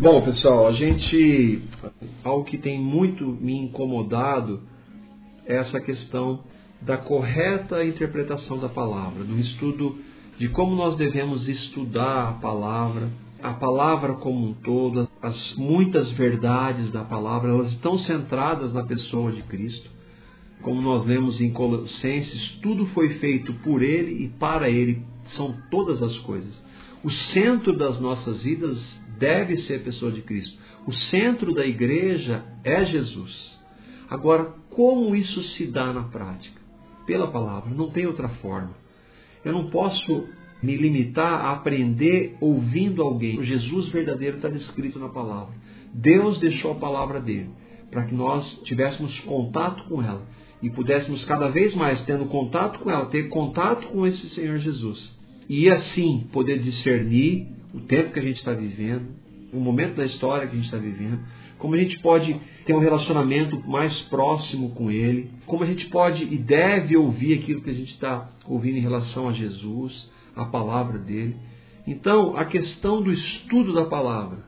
Bom, pessoal, a gente. Algo que tem muito me incomodado é essa questão da correta interpretação da palavra, do estudo de como nós devemos estudar a palavra, a palavra como um todo, as muitas verdades da palavra, elas estão centradas na pessoa de Cristo. Como nós lemos em Colossenses, tudo foi feito por Ele e para Ele, são todas as coisas. O centro das nossas vidas deve ser a pessoa de Cristo. O centro da igreja é Jesus. Agora, como isso se dá na prática? Pela palavra, não tem outra forma. Eu não posso me limitar a aprender ouvindo alguém. O Jesus verdadeiro está descrito na palavra. Deus deixou a palavra dele para que nós tivéssemos contato com ela e pudéssemos cada vez mais, tendo contato com ela, ter contato com esse Senhor Jesus. E assim poder discernir o tempo que a gente está vivendo, o momento da história que a gente está vivendo, como a gente pode ter um relacionamento mais próximo com Ele, como a gente pode e deve ouvir aquilo que a gente está ouvindo em relação a Jesus, a palavra dele. Então, a questão do estudo da palavra,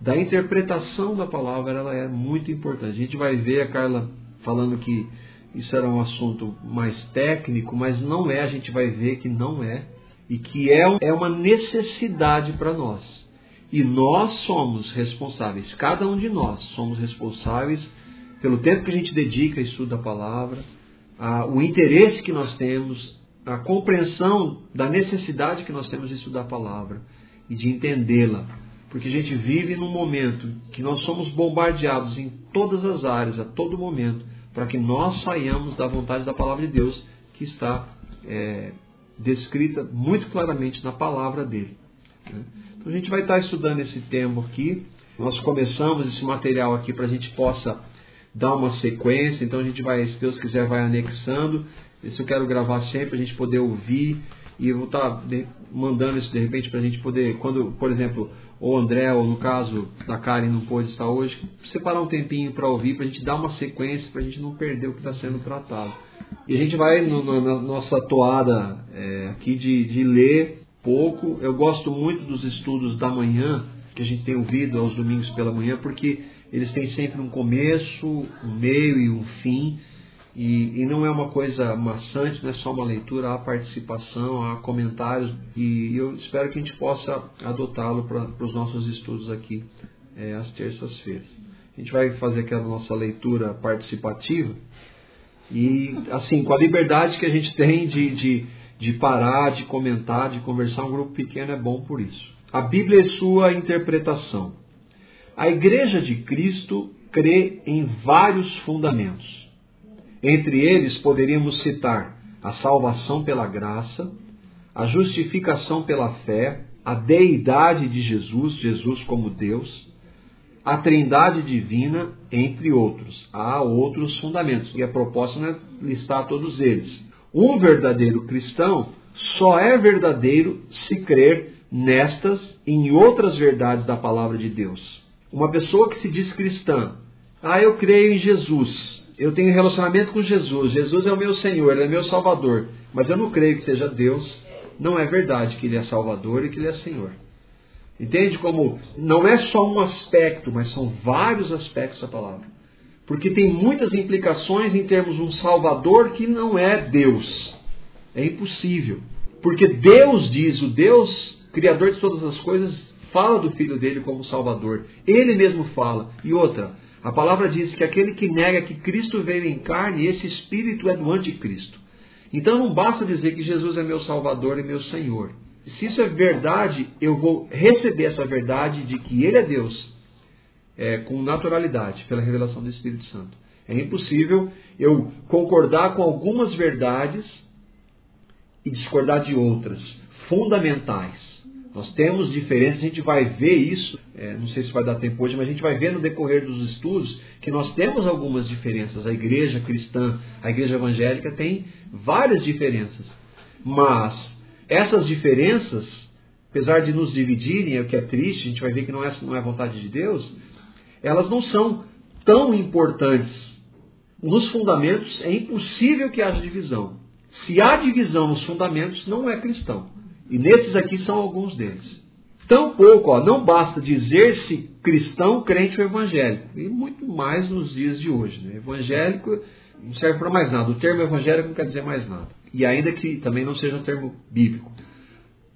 da interpretação da palavra, ela é muito importante. A gente vai ver a Carla falando que isso era um assunto mais técnico, mas não é, a gente vai ver que não é, e que é, é uma necessidade para nós. E nós somos responsáveis, cada um de nós somos responsáveis pelo tempo que a gente dedica a estudo da palavra, a, o interesse que nós temos, a compreensão da necessidade que nós temos de estudar a palavra e de entendê-la. Porque a gente vive num momento que nós somos bombardeados em todas as áreas, a todo momento, para que nós saiamos da vontade da palavra de Deus que está é, descrita muito claramente na palavra dele. Né? Então a gente vai estar estudando esse tema aqui. Nós começamos esse material aqui para a gente possa dar uma sequência. Então a gente vai, se Deus quiser, vai anexando. Isso eu quero gravar sempre, a gente poder ouvir. E eu vou estar mandando isso de repente para a gente poder, quando, por exemplo, o André, ou no caso da Karen não pôde estar hoje, separar um tempinho para ouvir, para a gente dar uma sequência, para a gente não perder o que está sendo tratado. E a gente vai no, na nossa toada é, aqui de, de ler pouco. Eu gosto muito dos estudos da manhã, que a gente tem ouvido aos domingos pela manhã, porque eles têm sempre um começo, um meio e um fim. E, e, não é uma coisa maçante, não é só uma leitura, há participação, há comentários, e eu espero que a gente possa adotá-lo para os nossos estudos aqui é, às terças-feiras. A gente vai fazer aquela nossa leitura participativa, e assim, com a liberdade que a gente tem de, de, de parar, de comentar, de conversar, um grupo pequeno é bom por isso. A Bíblia é sua interpretação. A Igreja de Cristo crê em vários fundamentos. Entre eles poderíamos citar a salvação pela graça, a justificação pela fé, a deidade de Jesus, Jesus como Deus, a trindade divina, entre outros. Há outros fundamentos, e a proposta não é listar todos eles. Um verdadeiro cristão só é verdadeiro se crer nestas e em outras verdades da palavra de Deus. Uma pessoa que se diz cristã, ah, eu creio em Jesus, eu tenho relacionamento com Jesus, Jesus é o meu Senhor, Ele é meu Salvador, mas eu não creio que seja Deus, não é verdade que Ele é Salvador e que Ele é Senhor. Entende como não é só um aspecto, mas são vários aspectos da palavra. Porque tem muitas implicações em termos de um Salvador que não é Deus. É impossível. Porque Deus diz, o Deus, Criador de todas as coisas, fala do Filho dele como Salvador. Ele mesmo fala. E outra, a palavra diz que aquele que nega que Cristo veio em carne, esse espírito é do anticristo. Então não basta dizer que Jesus é meu Salvador e meu Senhor. Se isso é verdade, eu vou receber essa verdade de que Ele é Deus é, com naturalidade, pela revelação do Espírito Santo. É impossível eu concordar com algumas verdades e discordar de outras fundamentais. Nós temos diferenças, a gente vai ver isso, é, não sei se vai dar tempo hoje, mas a gente vai ver no decorrer dos estudos que nós temos algumas diferenças. A igreja cristã, a igreja evangélica tem várias diferenças. Mas essas diferenças, apesar de nos dividirem, é o que é triste, a gente vai ver que não é, não é vontade de Deus, elas não são tão importantes. Nos fundamentos é impossível que haja divisão. Se há divisão nos fundamentos, não é cristão. E nesses aqui são alguns deles. Tampouco, ó, não basta dizer-se cristão, crente ou evangélico. E muito mais nos dias de hoje. Né? Evangélico não serve para mais nada. O termo evangélico não quer dizer mais nada. E ainda que também não seja um termo bíblico.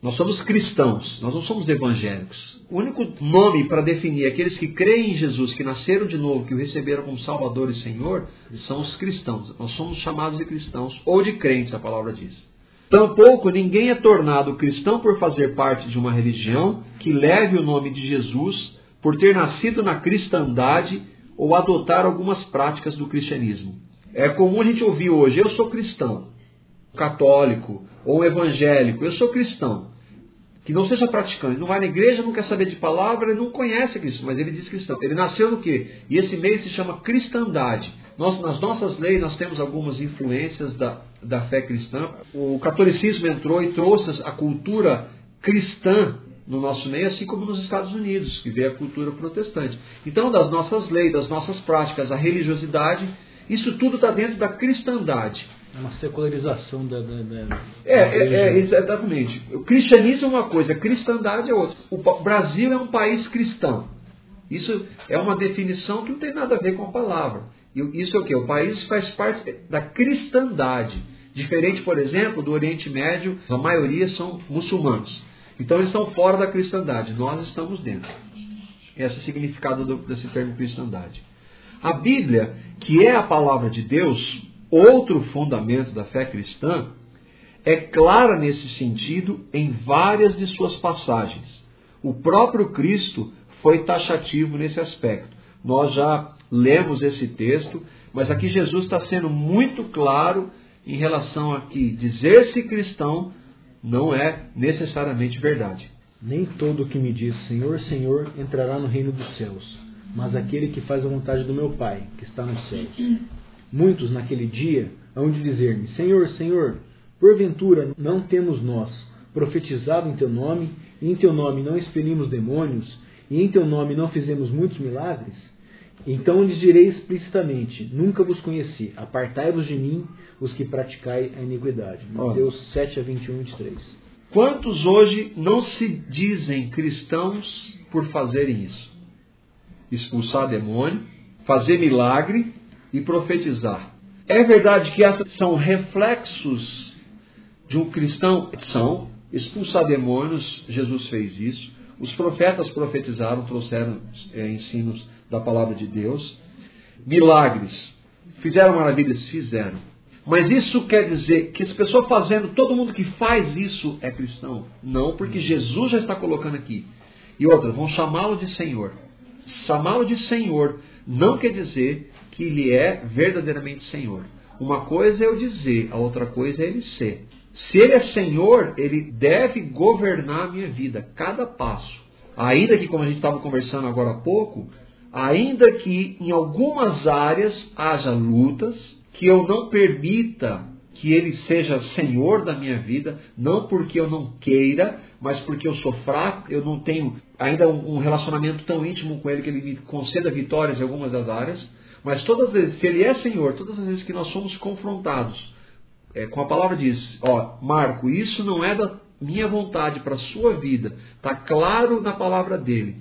Nós somos cristãos, nós não somos evangélicos. O único nome para definir aqueles que creem em Jesus, que nasceram de novo, que o receberam como Salvador e Senhor, são os cristãos. Nós somos chamados de cristãos ou de crentes, a palavra diz. Tampouco ninguém é tornado cristão por fazer parte de uma religião que leve o nome de Jesus, por ter nascido na cristandade ou adotar algumas práticas do cristianismo. É comum a gente ouvir hoje, eu sou cristão, católico ou evangélico, eu sou cristão. Que não seja praticante, não vai na igreja, não quer saber de palavra, não conhece Cristo, mas ele diz cristão. Ele nasceu no quê? E esse meio se chama cristandade. Nós, nas nossas leis, nós temos algumas influências da, da fé cristã. O catolicismo entrou e trouxe a cultura cristã no nosso meio, assim como nos Estados Unidos, que veio a cultura protestante. Então, das nossas leis, das nossas práticas, a religiosidade, isso tudo está dentro da cristandade. É uma secularização da. da, da é, é, é, exatamente. O cristianismo é uma coisa, a cristandade é outra. O Brasil é um país cristão. Isso é uma definição que não tem nada a ver com a palavra. Isso é o que? O país faz parte da cristandade. Diferente, por exemplo, do Oriente Médio, a maioria são muçulmanos. Então eles estão fora da cristandade, nós estamos dentro. Esse é o significado do, desse termo cristandade. A Bíblia, que é a palavra de Deus, outro fundamento da fé cristã, é clara nesse sentido em várias de suas passagens. O próprio Cristo foi taxativo nesse aspecto. Nós já lemos esse texto, mas aqui Jesus está sendo muito claro em relação a que dizer-se cristão não é necessariamente verdade. Nem todo o que me diz Senhor, Senhor entrará no reino dos céus, mas aquele que faz a vontade do meu Pai, que está nos céus. Muitos naquele dia hão de dizer-me: Senhor, Senhor, porventura não temos nós profetizado em teu nome, e em teu nome não expelimos demônios, e em teu nome não fizemos muitos milagres? Então lhes direi explicitamente: Nunca vos conheci, apartai-vos de mim, os que praticai a iniquidade. Mateus 7 a 21 e 23. Quantos hoje não se dizem cristãos por fazerem isso? Expulsar demônio, fazer milagre e profetizar. É verdade que essas são reflexos de um cristão? São. Expulsar demônios, Jesus fez isso. Os profetas profetizaram, trouxeram é, ensinos da palavra de Deus. Milagres. Fizeram maravilhas? Fizeram. Mas isso quer dizer que as pessoas fazendo, todo mundo que faz isso é cristão? Não, porque Jesus já está colocando aqui. E outra, vão chamá-lo de Senhor. Chamá-lo de Senhor não quer dizer que ele é verdadeiramente Senhor. Uma coisa é eu dizer, a outra coisa é ele ser. Se ele é Senhor, ele deve governar a minha vida, cada passo. Ainda que, como a gente estava conversando agora há pouco, ainda que em algumas áreas haja lutas, que eu não permita que ele seja senhor da minha vida, não porque eu não queira, mas porque eu sou fraco, eu não tenho ainda um relacionamento tão íntimo com ele que ele me conceda vitórias em algumas das áreas. Mas todas as vezes, se ele é senhor, todas as vezes que nós somos confrontados é, com a palavra diz, ó, Marco, isso não é da minha vontade para a sua vida, está claro na palavra dele.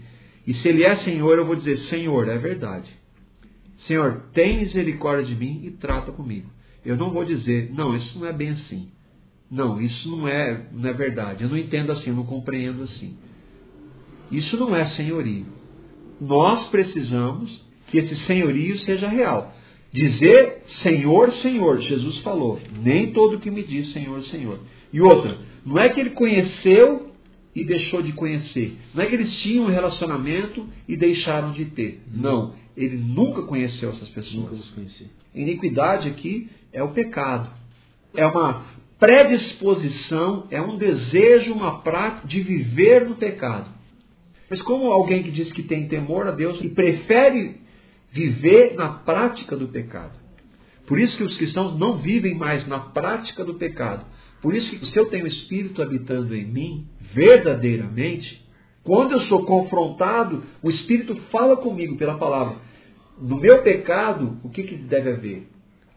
E se ele é Senhor, eu vou dizer: Senhor, é verdade. Senhor, tem misericórdia de mim e trata comigo. Eu não vou dizer: Não, isso não é bem assim. Não, isso não é, não é verdade. Eu não entendo assim, eu não compreendo assim. Isso não é senhorio. Nós precisamos que esse senhorio seja real. Dizer Senhor, Senhor, Jesus falou, nem todo que me diz Senhor, Senhor. E outra, não é que ele conheceu e deixou de conhecer. Não é que eles tinham um relacionamento e deixaram de ter. Não. Ele nunca conheceu essas pessoas. Iniquidade aqui é o pecado. É uma predisposição, é um desejo, uma prática de viver no pecado. Mas como alguém que diz que tem temor a Deus e prefere viver na prática do pecado. Por isso que os cristãos não vivem mais na prática do pecado. Por isso que se eu tenho o Espírito habitando em mim, verdadeiramente, quando eu sou confrontado, o Espírito fala comigo pela palavra. No meu pecado, o que, que deve haver?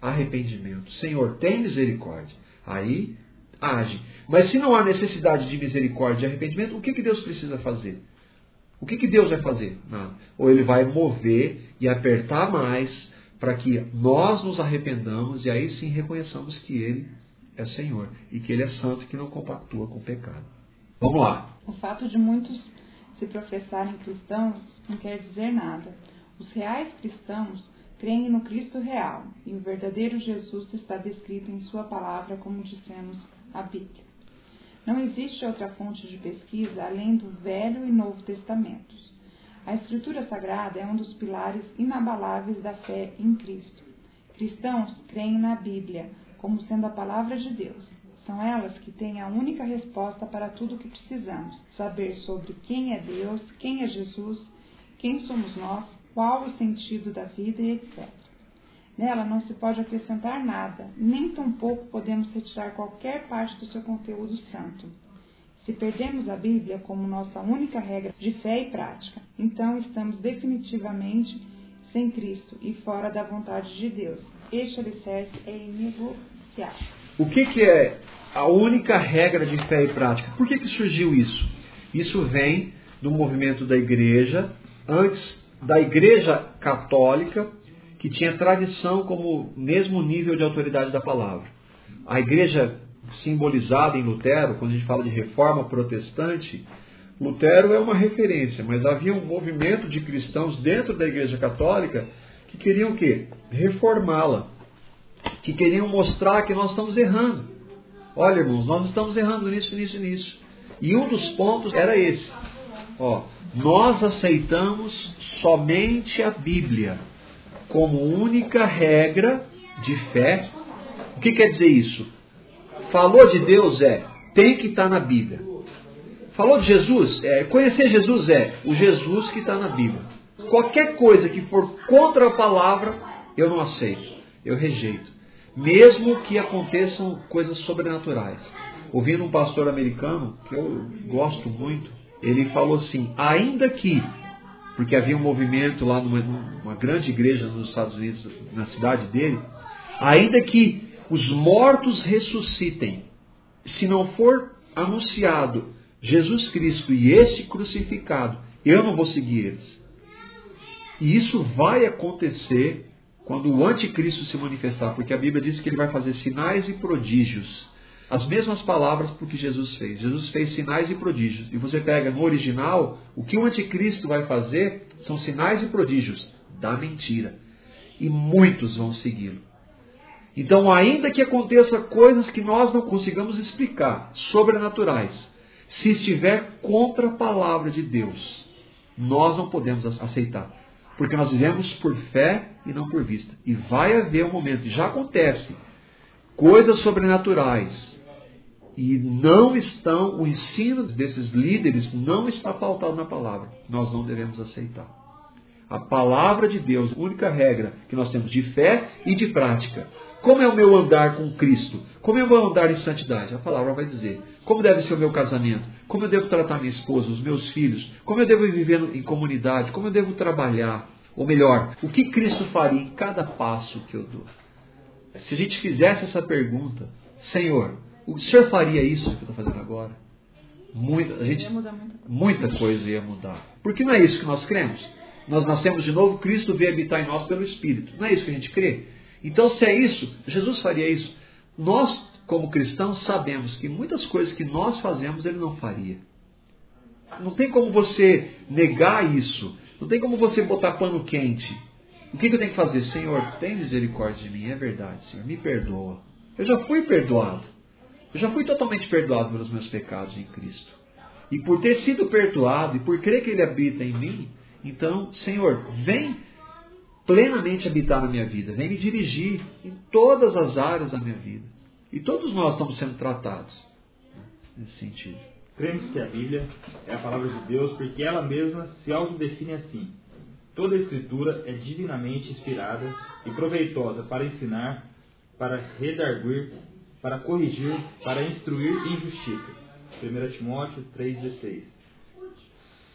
Arrependimento. Senhor, tem misericórdia. Aí age. Mas se não há necessidade de misericórdia e arrependimento, o que, que Deus precisa fazer? O que, que Deus vai fazer? Nada. Ou ele vai mover e apertar mais para que nós nos arrependamos e aí sim reconheçamos que Ele é Senhor e que Ele é santo e que não compactua com o pecado. Vamos lá. O fato de muitos se professarem cristãos não quer dizer nada. Os reais cristãos creem no Cristo real e o verdadeiro Jesus está descrito em Sua palavra, como dissemos a Bíblia. Não existe outra fonte de pesquisa além do Velho e Novo Testamentos. A Escritura Sagrada é um dos pilares inabaláveis da fé em Cristo. Cristãos creem na Bíblia como sendo a palavra de Deus. São elas que têm a única resposta para tudo o que precisamos: saber sobre quem é Deus, quem é Jesus, quem somos nós, qual o sentido da vida e etc. Nela não se pode acrescentar nada, nem tampouco podemos retirar qualquer parte do seu conteúdo santo. Se perdemos a Bíblia como nossa única regra de fé e prática, então estamos definitivamente sem Cristo e fora da vontade de Deus. Este alicerce é inegociável. O que, que é a única regra de fé e prática? Por que, que surgiu isso? Isso vem do movimento da igreja, antes da igreja católica, que tinha tradição como mesmo nível de autoridade da palavra. A igreja simbolizada em Lutero, quando a gente fala de reforma protestante, Lutero é uma referência, mas havia um movimento de cristãos dentro da igreja católica que queriam o quê? Reformá-la. Que queriam mostrar que nós estamos errando. Olha, irmãos, nós estamos errando nisso, nisso nisso. E um dos pontos era esse. Ó, nós aceitamos somente a Bíblia como única regra de fé. O que quer dizer isso? Falou de Deus é, tem que estar tá na Bíblia. Falou de Jesus? É, conhecer Jesus é o Jesus que está na Bíblia. Qualquer coisa que for contra a palavra, eu não aceito, eu rejeito. Mesmo que aconteçam coisas sobrenaturais. Ouvindo um pastor americano, que eu gosto muito, ele falou assim: ainda que porque havia um movimento lá numa, numa grande igreja nos Estados Unidos, na cidade dele, ainda que os mortos ressuscitem, se não for anunciado Jesus Cristo e este crucificado, eu não vou seguir eles. E isso vai acontecer quando o anticristo se manifestar, porque a Bíblia diz que ele vai fazer sinais e prodígios as mesmas palavras porque Jesus fez. Jesus fez sinais e prodígios. E você pega no original, o que o anticristo vai fazer são sinais e prodígios da mentira. E muitos vão segui-lo. Então, ainda que aconteça coisas que nós não consigamos explicar, sobrenaturais, se estiver contra a palavra de Deus, nós não podemos aceitar. Porque nós vivemos por fé e não por vista. E vai haver um momento, já acontece, coisas sobrenaturais, e não estão, o ensino desses líderes não está pautado na palavra. Nós não devemos aceitar. A palavra de Deus, única regra que nós temos de fé e de prática. Como é o meu andar com Cristo? Como é o meu andar em santidade? A palavra vai dizer. Como deve ser o meu casamento? Como eu devo tratar minha esposa, os meus filhos? Como eu devo viver em comunidade? Como eu devo trabalhar? Ou melhor, o que Cristo faria em cada passo que eu dou? Se a gente fizesse essa pergunta, Senhor, o senhor faria isso que eu estou fazendo agora? Muita, a gente, muita coisa ia mudar. Porque não é isso que nós cremos. Nós nascemos de novo, Cristo veio habitar em nós pelo Espírito. Não é isso que a gente crê? Então, se é isso, Jesus faria isso. Nós, como cristãos, sabemos que muitas coisas que nós fazemos, ele não faria. Não tem como você negar isso. Não tem como você botar pano quente. O que, que eu tenho que fazer? Senhor, tem misericórdia de mim, é verdade, Senhor, me perdoa. Eu já fui perdoado. Eu já fui totalmente perdoado pelos meus pecados em Cristo. E por ter sido perdoado e por crer que Ele habita em mim, então, Senhor, vem plenamente habitar na minha vida, vem me dirigir em todas as áreas da minha vida. E todos nós estamos sendo tratados nesse sentido. Cremos que a Bíblia é a palavra de Deus porque ela mesma se autodefine assim. Toda a Escritura é divinamente inspirada e proveitosa para ensinar, para redarguir, para corrigir, para instruir em justiça. 1 Timóteo 3,16.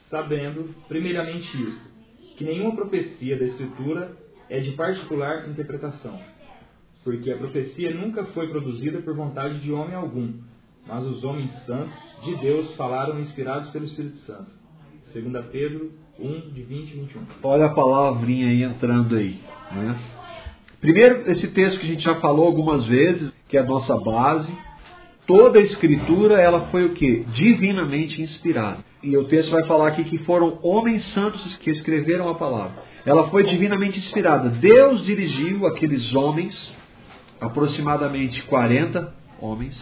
Sabendo, primeiramente isto, que nenhuma profecia da Escritura é de particular interpretação, porque a profecia nunca foi produzida por vontade de homem algum, mas os homens santos de Deus falaram inspirados pelo Espírito Santo. 2 Pedro 1, de 20 e 21. Olha a palavrinha aí entrando aí. Né? Primeiro, esse texto que a gente já falou algumas vezes, que é a nossa base. Toda a escritura, ela foi o que? Divinamente inspirada. E o texto vai falar aqui que foram homens santos que escreveram a palavra. Ela foi divinamente inspirada. Deus dirigiu aqueles homens, aproximadamente 40 homens,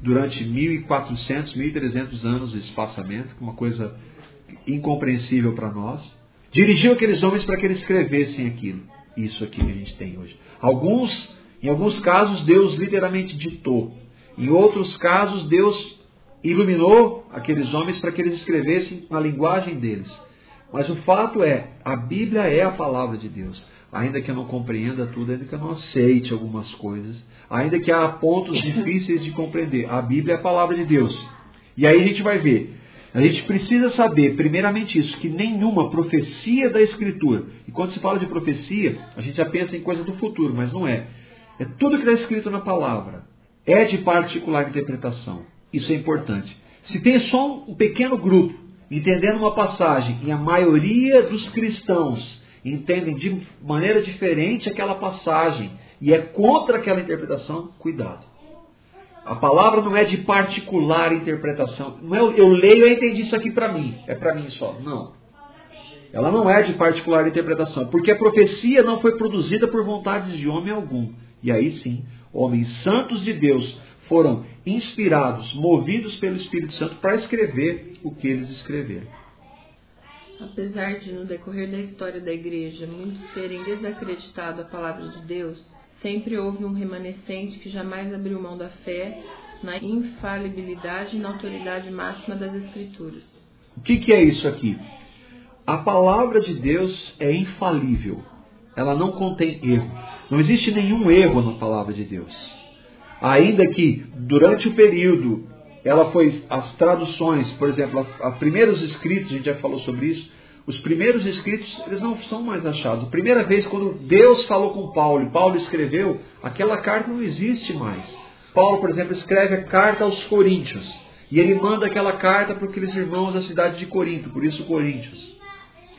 durante 1400, 1300 anos de espaçamento, uma coisa incompreensível para nós. Dirigiu aqueles homens para que eles escrevessem aquilo, isso aqui que a gente tem hoje. Alguns, em alguns casos, Deus literalmente ditou. Em outros casos, Deus iluminou aqueles homens para que eles escrevessem na linguagem deles. Mas o fato é, a Bíblia é a palavra de Deus. Ainda que eu não compreenda tudo, ainda que eu não aceite algumas coisas, ainda que há pontos difíceis de compreender, a Bíblia é a palavra de Deus. E aí a gente vai ver, a gente precisa saber, primeiramente, isso, que nenhuma profecia da Escritura, e quando se fala de profecia, a gente já pensa em coisa do futuro, mas não é. É tudo que está escrito na palavra. É de particular interpretação. Isso é importante. Se tem só um pequeno grupo entendendo uma passagem e a maioria dos cristãos entendem de maneira diferente aquela passagem e é contra aquela interpretação, cuidado. A palavra não é de particular interpretação. Não é eu leio e entendi isso aqui para mim. É para mim só. Não. Ela não é de particular interpretação. Porque a profecia não foi produzida por vontades de homem algum. E aí sim, homens santos de Deus foram inspirados, movidos pelo Espírito Santo para escrever o que eles escreveram. Apesar de, no decorrer da história da igreja, muitos terem desacreditado a palavra de Deus, sempre houve um remanescente que jamais abriu mão da fé na infalibilidade e na autoridade máxima das Escrituras. O que, que é isso aqui? A palavra de Deus é infalível. Ela não contém erro. Não existe nenhum erro na palavra de Deus. Ainda que durante o período ela foi as traduções, por exemplo, os primeiros escritos, a gente já falou sobre isso, os primeiros escritos eles não são mais achados. A primeira vez quando Deus falou com Paulo e Paulo escreveu, aquela carta não existe mais. Paulo, por exemplo, escreve a carta aos Coríntios e ele manda aquela carta para aqueles irmãos da cidade de Corinto, por isso Coríntios.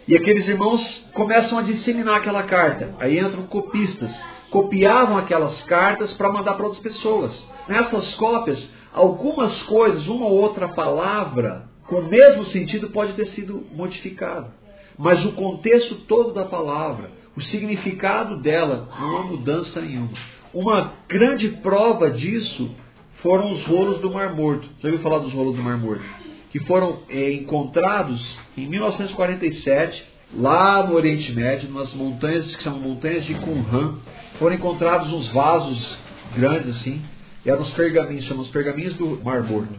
E aqueles irmãos começam a disseminar aquela carta. Aí entram copistas copiavam aquelas cartas para mandar para outras pessoas. Nessas cópias, algumas coisas, uma ou outra palavra com o mesmo sentido pode ter sido modificado. Mas o contexto todo da palavra, o significado dela, não há mudança nenhuma. Uma grande prova disso foram os rolos do Mar Morto. Já ouviu falar dos rolos do Mar Morto? Que foram é, encontrados em 1947, lá no Oriente Médio, nas montanhas que são montanhas de Qumran, foram encontrados uns vasos grandes assim, eram os pergaminhos, chamam os pergaminhos do Mar Morto.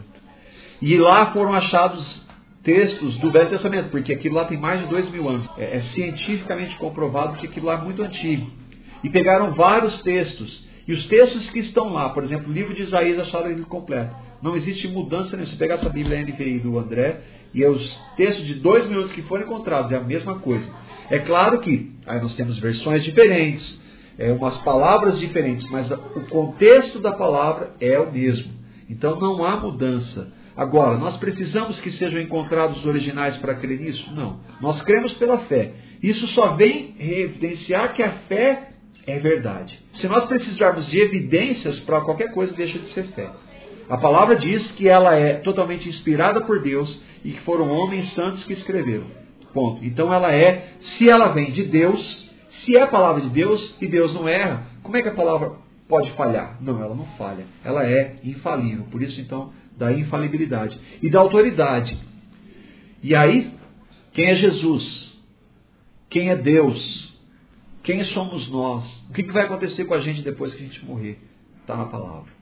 E lá foram achados textos do Velho Testamento, porque aquilo lá tem mais de dois mil anos. É, é cientificamente comprovado que aquilo lá é muito antigo. E pegaram vários textos. E os textos que estão lá, por exemplo, o livro de Isaías acharam ele completo. Não existe mudança nenhuma. Se pegar essa Bíblia NVI do André e os textos de dois minutos que foram encontrados, é a mesma coisa. É claro que aí nós temos versões diferentes, é, umas palavras diferentes, mas o contexto da palavra é o mesmo. Então não há mudança. Agora, nós precisamos que sejam encontrados os originais para crer nisso? Não. Nós cremos pela fé. Isso só vem evidenciar que a fé é verdade. Se nós precisarmos de evidências para qualquer coisa, deixa de ser fé. A palavra diz que ela é totalmente inspirada por Deus e que foram homens santos que escreveram. Ponto. Então ela é, se ela vem de Deus, se é a palavra de Deus e Deus não erra, como é que a palavra pode falhar? Não, ela não falha. Ela é infalível. Por isso, então, da infalibilidade e da autoridade. E aí, quem é Jesus? Quem é Deus? Quem somos nós? O que vai acontecer com a gente depois que a gente morrer? Está na palavra.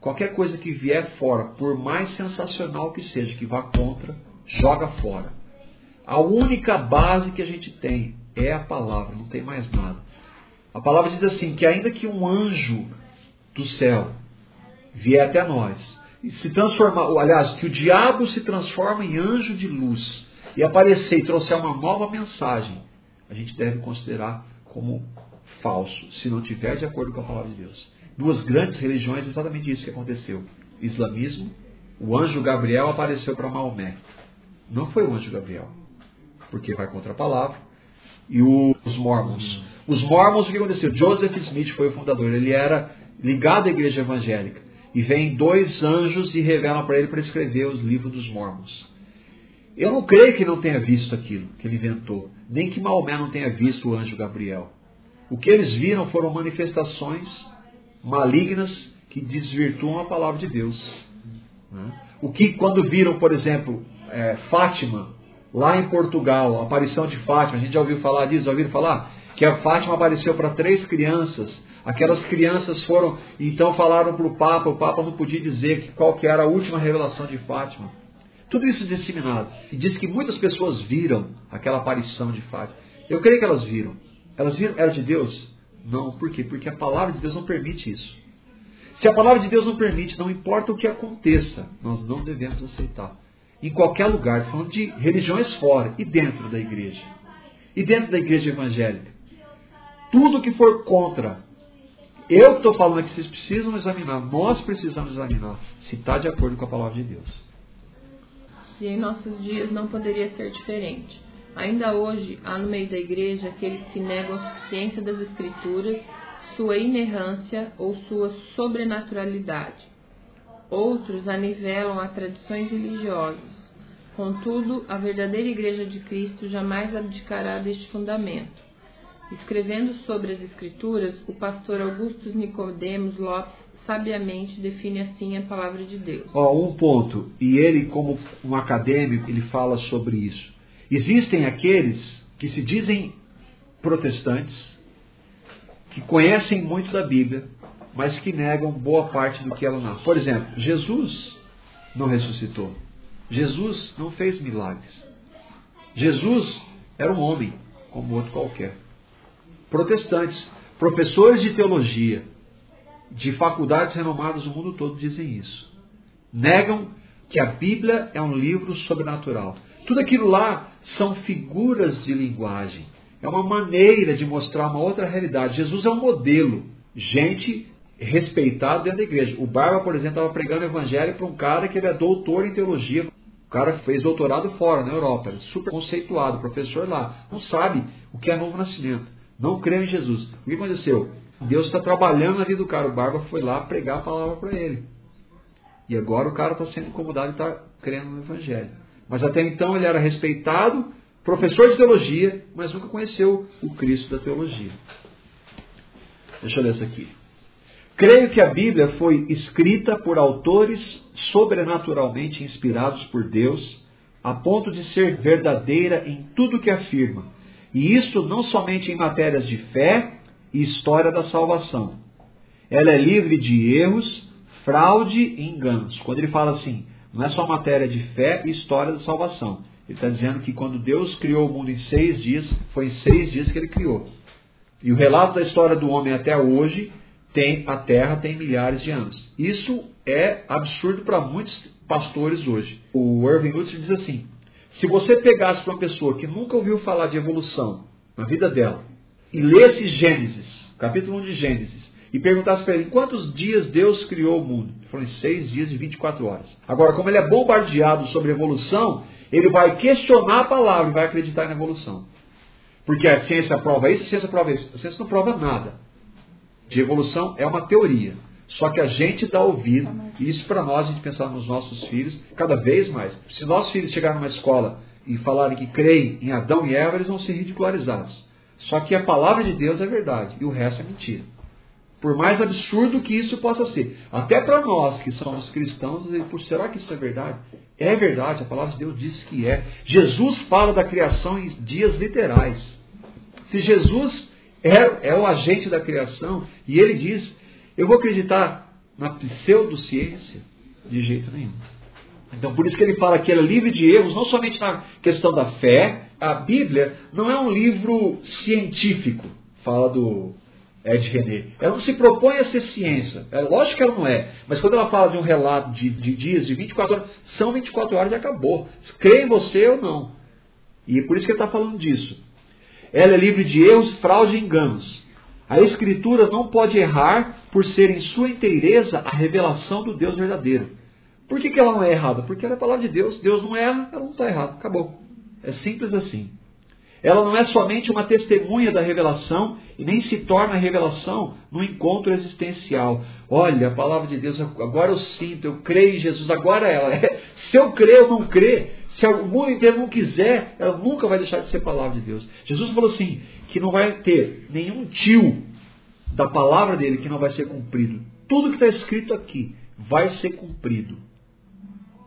Qualquer coisa que vier fora, por mais sensacional que seja, que vá contra, joga fora. A única base que a gente tem é a palavra, não tem mais nada. A palavra diz assim: que ainda que um anjo do céu vier até nós e se transformar, aliás, que o diabo se transforma em anjo de luz e aparecer e trouxer uma nova mensagem, a gente deve considerar como falso, se não tiver de acordo com a palavra de Deus. Duas grandes religiões, exatamente isso que aconteceu. islamismo, o anjo Gabriel apareceu para Maomé. Não foi o anjo Gabriel, porque vai contra a palavra. E os mormons. Os mormons, o que aconteceu? Joseph Smith foi o fundador. Ele era ligado à igreja evangélica. E vem dois anjos e revelam para ele para escrever os livros dos mormons. Eu não creio que não tenha visto aquilo que ele inventou, nem que Maomé não tenha visto o anjo Gabriel. O que eles viram foram manifestações malignas que desvirtuam a palavra de Deus. Né? O que, quando viram, por exemplo, é, Fátima, lá em Portugal, a aparição de Fátima, a gente já ouviu falar disso? Já ouviram falar? Que a Fátima apareceu para três crianças. Aquelas crianças foram, então falaram para o Papa, o Papa não podia dizer que, qual que era a última revelação de Fátima. Tudo isso disseminado. E diz que muitas pessoas viram aquela aparição de Fátima. Eu creio que elas viram. Elas viram, era de Deus? Não. Por quê? Porque a palavra de Deus não permite isso. Se a palavra de Deus não permite, não importa o que aconteça, nós não devemos aceitar. Em qualquer lugar, falando de religiões fora e dentro da igreja. E dentro da igreja evangélica. Tudo que for contra. Eu estou falando que vocês precisam examinar, nós precisamos examinar se está de acordo com a palavra de Deus. E em nossos dias não poderia ser diferente. Ainda hoje há no meio da igreja aqueles que negam a suficiência das Escrituras sua inerrância ou sua sobrenaturalidade. Outros a nivelam a tradições religiosas. Contudo, a verdadeira Igreja de Cristo jamais abdicará deste fundamento. Escrevendo sobre as Escrituras, o pastor Augustus Nicodemos Lopes sabiamente define assim a palavra de Deus. Ó, um ponto, e ele, como um acadêmico, ele fala sobre isso. Existem aqueles que se dizem protestantes, que conhecem muito da Bíblia, mas que negam boa parte do que ela narra. Por exemplo, Jesus não ressuscitou. Jesus não fez milagres. Jesus era um homem, como outro qualquer. Protestantes, professores de teologia, de faculdades renomadas do mundo todo dizem isso. Negam que a Bíblia é um livro sobrenatural. Tudo aquilo lá são figuras de linguagem. É uma maneira de mostrar uma outra realidade. Jesus é um modelo. Gente respeitada dentro da igreja. O Barba, por exemplo, estava pregando o evangelho para um cara que ele é doutor em teologia. O cara fez doutorado fora, na Europa. Ele é super conceituado, professor lá. Não sabe o que é novo nascimento. Não crê em Jesus. O que aconteceu? Deus está trabalhando na vida do cara. O Barba foi lá pregar a palavra para ele. E agora o cara está sendo incomodado e está crendo no evangelho. Mas até então ele era respeitado professor de teologia, mas nunca conheceu o Cristo da teologia. Deixa eu ler isso aqui. Creio que a Bíblia foi escrita por autores sobrenaturalmente inspirados por Deus, a ponto de ser verdadeira em tudo que afirma, e isso não somente em matérias de fé e história da salvação. Ela é livre de erros, fraude e enganos. Quando ele fala assim, não é só matéria de fé e história da salvação. Ele está dizendo que quando Deus criou o mundo em seis dias, foi em seis dias que ele criou. E o relato da história do homem até hoje tem a Terra tem milhares de anos. Isso é absurdo para muitos pastores hoje. O Irving Lutzer diz assim: se você pegasse uma pessoa que nunca ouviu falar de evolução na vida dela e lesse Gênesis, capítulo 1 de Gênesis, e perguntasse para ele em quantos dias Deus criou o mundo, ele falou em seis dias e 24 horas. Agora, como ele é bombardeado sobre evolução, ele vai questionar a palavra e vai acreditar na evolução. Porque a ciência prova isso, a ciência prova isso. A ciência não prova nada. De evolução é uma teoria. Só que a gente dá ouvido, e isso para nós, a gente pensar nos nossos filhos, cada vez mais. Se nossos filhos chegarem numa escola e falarem que creem em Adão e Eva, eles vão ser ridicularizados. Só que a palavra de Deus é verdade, e o resto é mentira. Por mais absurdo que isso possa ser. Até para nós que somos cristãos, por será que isso é verdade? É verdade, a palavra de Deus diz que é. Jesus fala da criação em dias literais. Se Jesus é, é o agente da criação e ele diz, eu vou acreditar na pseudociência? De jeito nenhum. Então, por isso que ele fala que ele é livre de erros, não somente na questão da fé. A Bíblia não é um livro científico, fala do Ed René. Ela não se propõe a ser ciência. É, lógico que ela não é. Mas quando ela fala de um relato de, de dias, de 24 horas, são 24 horas e acabou. Crê em você ou não. E é por isso que ele está falando disso. Ela é livre de erros, fraude e enganos. A Escritura não pode errar por ser em sua inteireza a revelação do Deus verdadeiro. Por que, que ela não é errada? Porque ela é a palavra de Deus, Deus não erra, ela não está errada. Acabou. É simples assim. Ela não é somente uma testemunha da revelação nem se torna revelação no encontro existencial. Olha, a palavra de Deus, agora eu sinto, eu creio em Jesus, agora ela é. Se eu crer ou não crer, se o mundo inteiro não quiser, ela nunca vai deixar de ser palavra de Deus. Jesus falou assim: que não vai ter nenhum tio da palavra dele que não vai ser cumprido. Tudo que está escrito aqui vai ser cumprido.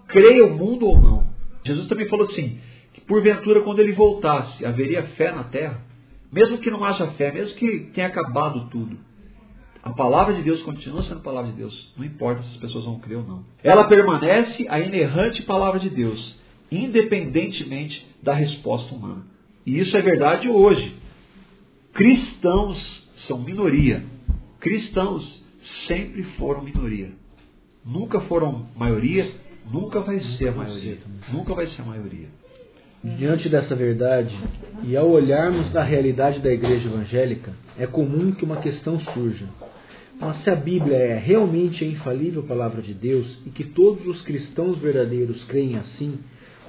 Creia o mundo ou não. Jesus também falou assim: que porventura, quando ele voltasse, haveria fé na terra, mesmo que não haja fé, mesmo que tenha acabado tudo. A palavra de Deus continua sendo palavra de Deus. Não importa se as pessoas vão crer ou não. Ela permanece a inerrante palavra de Deus, independentemente da resposta humana. E isso é verdade hoje. Cristãos são minoria. Cristãos sempre foram minoria. Nunca foram maioria, nunca vai ser a maioria. Nunca vai ser a maioria. Diante dessa verdade, e ao olharmos da realidade da igreja evangélica, é comum que uma questão surja. Mas se a Bíblia é realmente a infalível palavra de Deus e que todos os cristãos verdadeiros creem assim,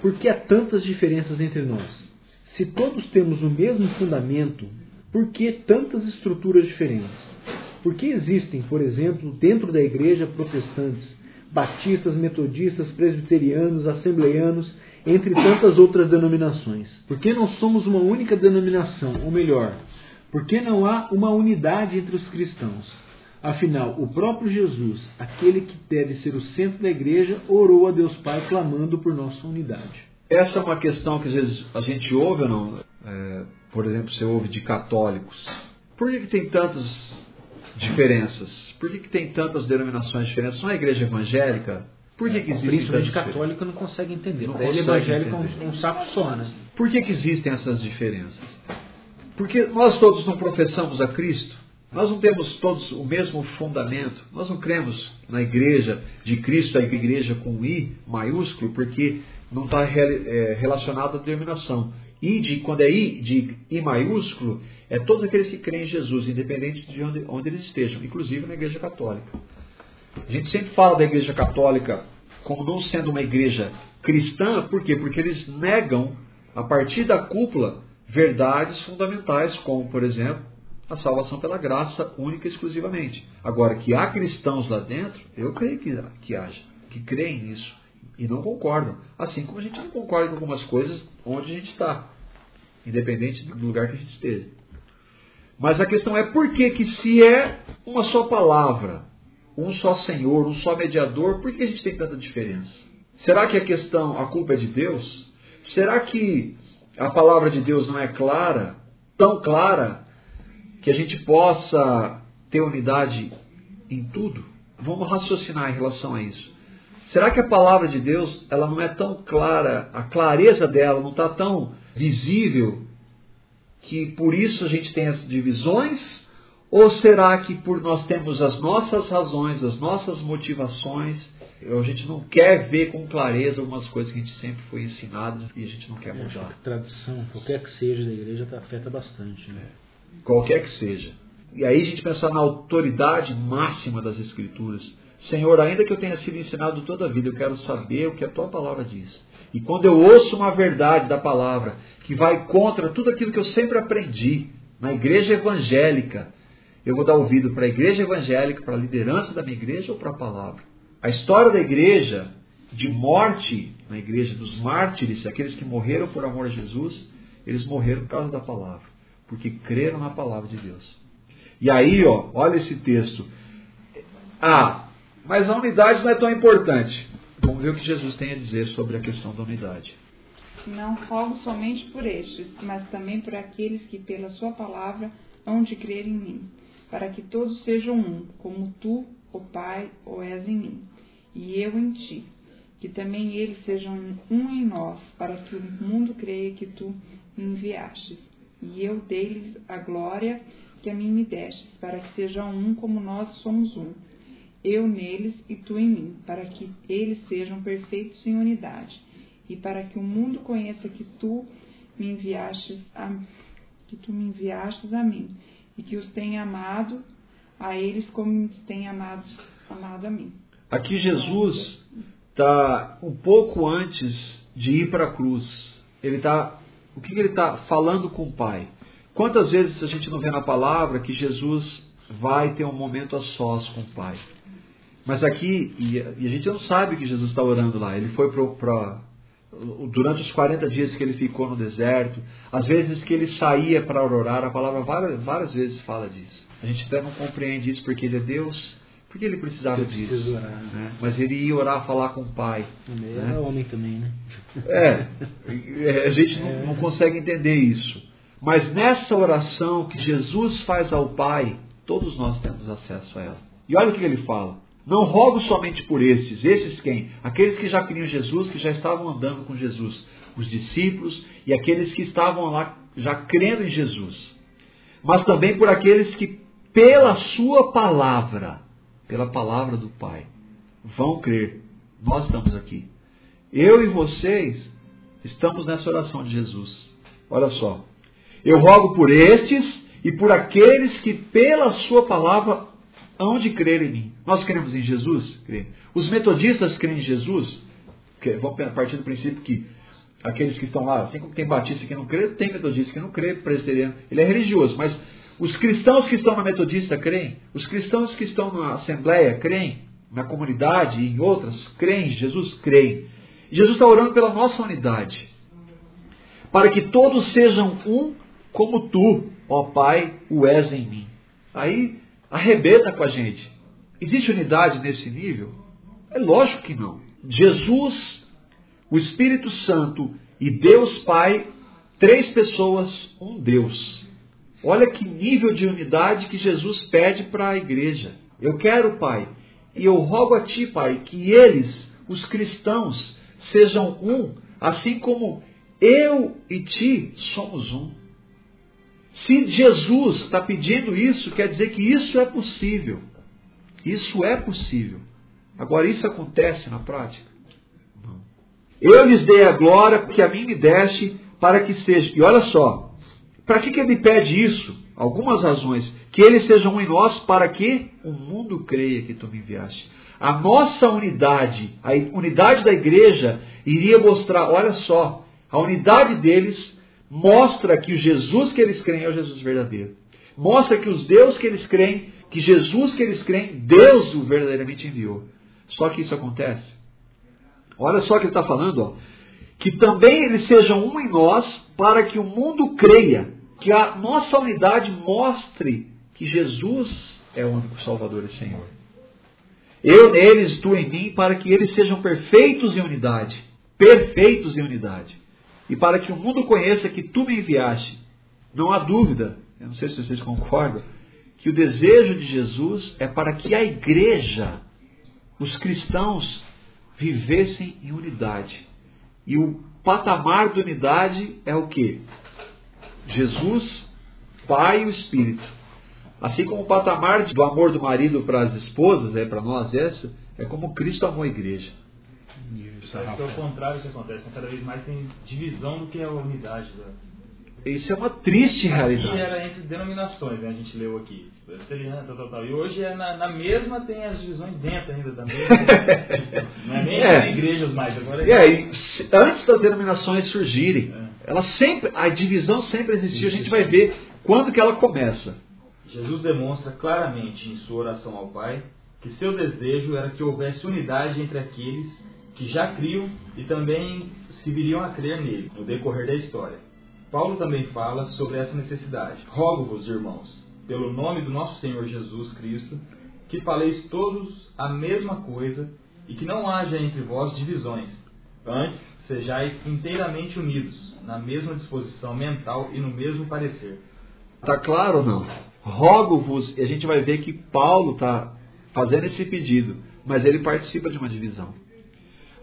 por que há tantas diferenças entre nós? Se todos temos o mesmo fundamento, por que tantas estruturas diferentes? Por que existem, por exemplo, dentro da igreja protestantes, batistas, metodistas, presbiterianos, assembleianos, entre tantas outras denominações? Por que não somos uma única denominação, ou melhor, por que não há uma unidade entre os cristãos? Afinal, o próprio Jesus, aquele que deve ser o centro da igreja, orou a Deus Pai clamando por nossa unidade. Essa é uma questão que às vezes a gente ouve ou não? É, por exemplo, você ouve de católicos. Por que, que tem tantas diferenças? Por que, que tem tantas denominações diferentes? Só a igreja evangélica? Por que, que existe Principalmente católico não consegue entender. Para ele, evangélico é um, um saco só, né? Por que, que existem essas diferenças? Porque nós todos não professamos a Cristo. Nós não temos todos o mesmo fundamento. Nós não cremos na igreja de Cristo, a igreja com I maiúsculo, porque não está é, relacionado à denominação. I de, quando é I de I maiúsculo, é todos aqueles que creem em Jesus, independente de onde, onde eles estejam, inclusive na Igreja Católica. A gente sempre fala da Igreja Católica como não sendo uma igreja cristã, por quê? Porque eles negam, a partir da cúpula, verdades fundamentais, como, por exemplo, a salvação pela graça única e exclusivamente. Agora, que há cristãos lá dentro, eu creio que, que haja, que creem nisso e não concordam. Assim como a gente não concorda com algumas coisas onde a gente está independente do lugar que a gente esteja. Mas a questão é por que, que se é uma só palavra, um só Senhor, um só mediador, por que a gente tem tanta diferença? Será que a questão, a culpa é de Deus? Será que a palavra de Deus não é clara, tão clara, que a gente possa ter unidade em tudo? Vamos raciocinar em relação a isso. Será que a palavra de Deus ela não é tão clara, a clareza dela não está tão visível que por isso a gente tem as divisões? Ou será que por nós temos as nossas razões, as nossas motivações, a gente não quer ver com clareza algumas coisas que a gente sempre foi ensinado e a gente não quer mudar? A tradição, qualquer que seja da igreja, afeta bastante. Né? Qualquer que seja. E aí a gente pensar na autoridade máxima das Escrituras. Senhor, ainda que eu tenha sido ensinado toda a vida, eu quero saber o que a tua palavra diz. E quando eu ouço uma verdade da palavra que vai contra tudo aquilo que eu sempre aprendi na igreja evangélica, eu vou dar ouvido para a igreja evangélica, para a liderança da minha igreja ou para a palavra. A história da igreja de morte na igreja dos mártires, aqueles que morreram por amor a Jesus, eles morreram por causa da palavra, porque creram na palavra de Deus. E aí, ó, olha esse texto. Ah, mas a unidade não é tão importante. Vamos ver o que Jesus tem a dizer sobre a questão da unidade. Não rogo somente por estes, mas também por aqueles que pela sua palavra hão de crer em mim, para que todos sejam um, como tu, o Pai, o és em mim, e eu em ti, que também eles sejam um em nós, para que o mundo creia que tu me enviastes, e eu dei-lhes a glória que a mim me destes, para que sejam um como nós somos um eu neles e tu em mim, para que eles sejam perfeitos em unidade, e para que o mundo conheça que tu me enviastes a, que tu me enviastes a mim, e que os tenha amado, a eles como tem amado, amado a mim. Aqui Jesus está um pouco antes de ir para a cruz. Ele está, o que, que ele está falando com o Pai? Quantas vezes a gente não vê na palavra que Jesus vai ter um momento a sós com o Pai? Mas aqui, e a gente não sabe que Jesus está orando lá. Ele foi para. Durante os 40 dias que ele ficou no deserto, às vezes que ele saía para orar, a palavra várias, várias vezes fala disso. A gente até não compreende isso porque ele é Deus, porque ele precisava Ele disso. orar. né? Mas ele ia orar, falar com o Pai. Ele né? é homem também, né? É, é, a gente não, não consegue entender isso. Mas nessa oração que Jesus faz ao Pai, todos nós temos acesso a ela. E olha o que ele fala. Não rogo somente por esses. Esses quem? Aqueles que já criam Jesus, que já estavam andando com Jesus. Os discípulos e aqueles que estavam lá já crendo em Jesus. Mas também por aqueles que, pela sua palavra, pela palavra do Pai, vão crer. Nós estamos aqui. Eu e vocês estamos nessa oração de Jesus. Olha só. Eu rogo por estes e por aqueles que, pela sua palavra, hão de crer em mim. Nós cremos em Jesus? Cremos. Os metodistas creem em Jesus? Que- Vamos partir do princípio que aqueles que estão lá, assim como tem batista que não crê, tem metodista que não crê, presbiteriano, ele é religioso, mas os cristãos que estão na metodista creem, os cristãos que estão na assembleia creem, na comunidade e em outras creem, Jesus creem. Jesus está orando pela nossa unidade, para que todos sejam um como tu, ó Pai, o és em mim. Aí arrebenta com a gente. Existe unidade nesse nível? É lógico que não. Jesus, o Espírito Santo e Deus Pai, três pessoas, um Deus. Olha que nível de unidade que Jesus pede para a igreja. Eu quero, Pai, e eu rogo a Ti, Pai, que eles, os cristãos, sejam um, assim como eu e Ti somos um. Se Jesus está pedindo isso, quer dizer que isso é possível. Isso é possível. Agora, isso acontece na prática? Eu lhes dei a glória que a mim me deste, para que seja. E olha só, para que, que ele pede isso? Algumas razões. Que eles sejam um em nós, para que o mundo creia que tu me enviaste. A nossa unidade, a unidade da igreja, iria mostrar, olha só, a unidade deles mostra que o Jesus que eles creem é o Jesus verdadeiro. Mostra que os Deus que eles creem, que Jesus que eles creem, Deus o verdadeiramente enviou. Só que isso acontece. Olha só o que ele está falando, ó. Que também eles sejam um em nós, para que o mundo creia, que a nossa unidade mostre que Jesus é o único Salvador e Senhor. Eu neles, tu em mim, para que eles sejam perfeitos em unidade. Perfeitos em unidade. E para que o mundo conheça que tu me enviaste. Não há dúvida, eu não sei se vocês concordam, que o desejo de Jesus é para que a igreja, os cristãos, vivessem em unidade. E o patamar de unidade é o que? Jesus, Pai e o Espírito. Assim como o patamar do amor do marido para as esposas, é para nós essa, é como Cristo amou a igreja. Que é o contrário que acontece. Cada vez mais tem divisão do que a unidade. Da... Isso é uma triste E realidade. era entre denominações, né? a gente leu aqui. Tal, tal, tal. E hoje é na, na mesma tem as divisões dentro ainda da mesma. Não é nem É. igrejas mais, agora E aí, se- antes das denominações surgirem, É. ela sempre, a divisão sempre existiu. A gente vai ver quando que ela começa. Jesus demonstra claramente em sua oração ao Pai que seu desejo era que houvesse unidade entre aqueles que já criam e também se viriam a crer nele no decorrer da história. Paulo também fala sobre essa necessidade. Rogo-vos, irmãos, pelo nome do nosso Senhor Jesus Cristo, que faleis todos a mesma coisa e que não haja entre vós divisões. Antes, sejais inteiramente unidos, na mesma disposição mental e no mesmo parecer. Tá claro ou não? Rogo-vos, e a gente vai ver que Paulo está fazendo esse pedido, mas ele participa de uma divisão.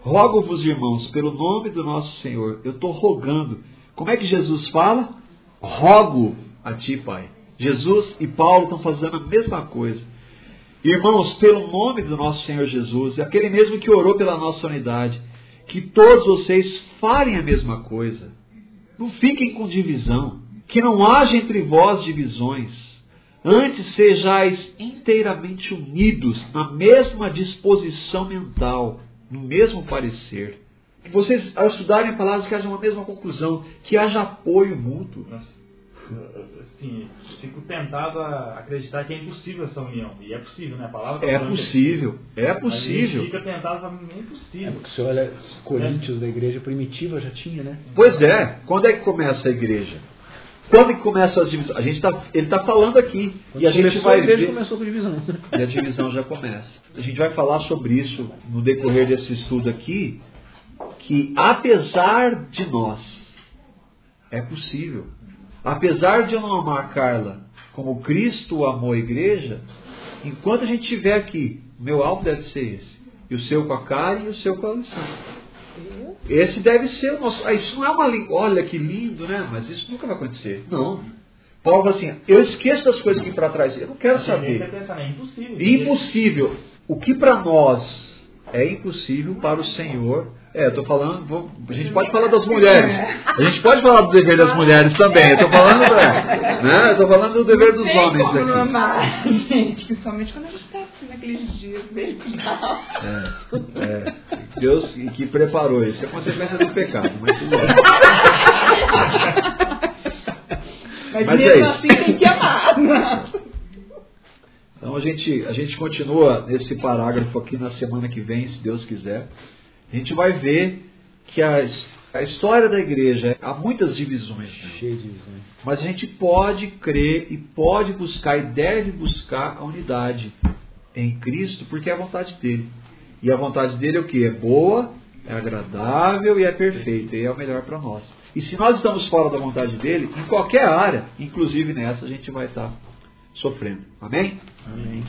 Rogo-vos, irmãos, pelo nome do nosso Senhor, eu estou rogando. Como é que Jesus fala? Rogo a ti, Pai. Jesus e Paulo estão fazendo a mesma coisa. Irmãos, pelo nome do nosso Senhor Jesus, aquele mesmo que orou pela nossa unidade, que todos vocês falem a mesma coisa. Não fiquem com divisão. Que não haja entre vós divisões, Antes sejais inteiramente unidos, na mesma disposição mental, no mesmo parecer. Que vocês, ao estudarem palavras, que haja uma mesma conclusão, que haja apoio mútuo. Nossa. Assim, fico tentado a acreditar que é impossível essa união. E é possível, né? A palavra tá É que possível, é possível. fica tentado a é É impossível. porque se olha, os Coríntios da igreja primitiva já tinha, né? Pois é, quando é que começa a igreja? Quando que começa as divisões? A gente tá, ele está falando aqui. Quando e a gente vai a igreja ver. começou com divisão. E a divisão já começa. A gente vai falar sobre isso no decorrer desse estudo aqui, que apesar de nós, é possível. Apesar de eu não amar a Carla como Cristo amou a igreja, enquanto a gente estiver aqui, meu alvo deve ser esse. E o seu com a Karen e o seu com a Alessandra. Esse deve ser o nosso. Ah, isso não é uma língua. Olha que lindo, né? Mas isso nunca vai acontecer. Não. Paulo fala assim: eu esqueço das coisas que para trás. Eu não quero A gente saber. pensar, né? É impossível. Impossível. O que para nós é impossível, para o Senhor. É, eu tô falando. vou- a gente pode falar das mulheres. A gente pode falar do dever das mulheres também. Eu tô falando, é, né? Eu tô falando do dever dos homens aqui. amar, gente, principalmente quando a gente está naqueles dias. É, é. Deus que preparou isso. É consequência do pecado, mas tudo bem. Mas, Mas é mesmo isso. assim tem que amar. Então a gente, a gente continua nesse parágrafo aqui na semana que vem, se Deus quiser. A gente vai ver que a, a história da igreja há muitas divisões. né? Cheio de divisões. Mas a gente pode crer e pode buscar e deve buscar a unidade em Cristo, porque é a vontade dele. E a vontade dele é o que? É boa, é agradável e é perfeita, e é o melhor para nós. E se nós estamos fora da vontade dele, em qualquer área, inclusive nessa, a gente vai estar sofrendo. Amém? Amém.